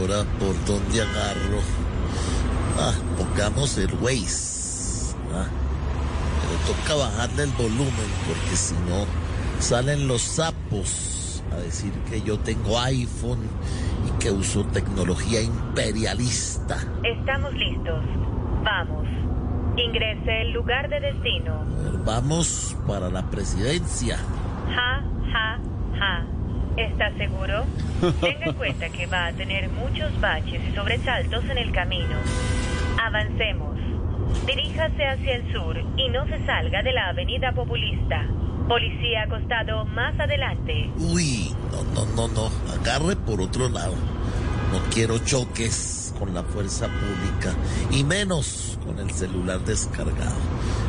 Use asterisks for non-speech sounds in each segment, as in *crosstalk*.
Ahora por dónde agarro? Ah, pongamos el Waze. Ah, pero toca bajarle el volumen porque si no salen los sapos a decir que yo tengo iPhone y que uso tecnología imperialista. Estamos listos. Vamos. Ingrese el lugar de destino. Ver, vamos para la presidencia. Ja, ja, ja. ¿Está seguro? *laughs* Tenga en cuenta que va a tener muchos baches y sobresaltos en el camino. Avancemos. Diríjase hacia el sur y no se salga de la avenida populista. Policía acostado más adelante. Uy, no, no, no, no. Agarre por otro lado. No quiero choques con la fuerza pública y menos con el celular descargado.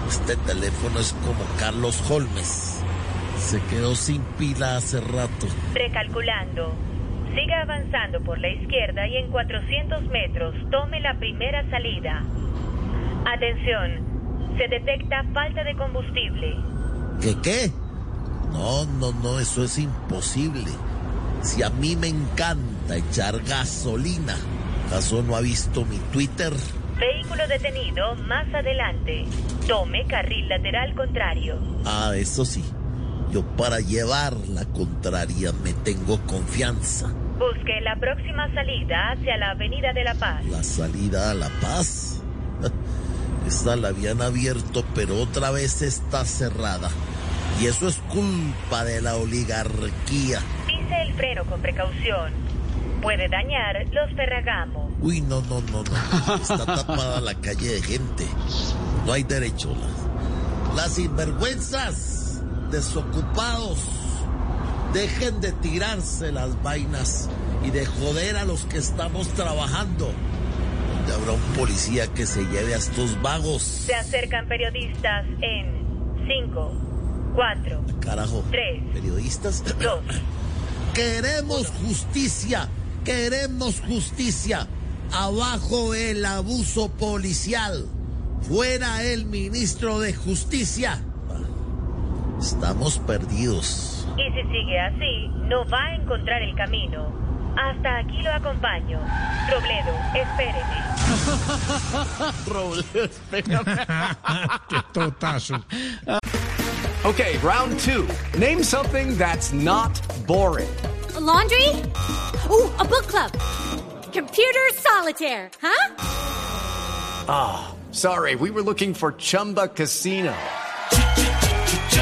Este teléfono es como Carlos Holmes. Se quedó sin pila hace rato. Recalculando. Siga avanzando por la izquierda y en 400 metros tome la primera salida. Atención. Se detecta falta de combustible. ¿Qué qué? No, no, no, eso es imposible. Si a mí me encanta echar gasolina, ¿acaso no ha visto mi Twitter? Vehículo detenido más adelante. Tome carril lateral contrario. Ah, eso sí. Yo para llevar la contraria me tengo confianza. Busque la próxima salida hacia la Avenida de la Paz. La salida a La Paz. *laughs* Esta la habían abierto, pero otra vez está cerrada. Y eso es culpa de la oligarquía. Pise el freno con precaución. Puede dañar los ferragamo. Uy, no, no, no, no. Está tapada la calle de gente. No hay derecho. Las, las sinvergüenzas, desocupados, dejen de tirarse las vainas y de joder a los que estamos trabajando. ¿Dónde habrá un policía que se lleve a estos vagos? Se acercan periodistas en 5, 4, Carajo. Tres. ¿Periodistas? 2. *coughs* Queremos justicia, queremos justicia. Abajo el abuso policial. Fuera el ministro de Justicia. Estamos perdidos. Y si sigue así, no va a encontrar el camino. Hasta aquí lo acompaño. Robledo, espéreme. *laughs* *laughs* Qué totazo. Okay, round two. Name something that's not boring. A laundry? Ooh, a book club. Computer solitaire, huh? Sorry, we were looking for Chumba Casino.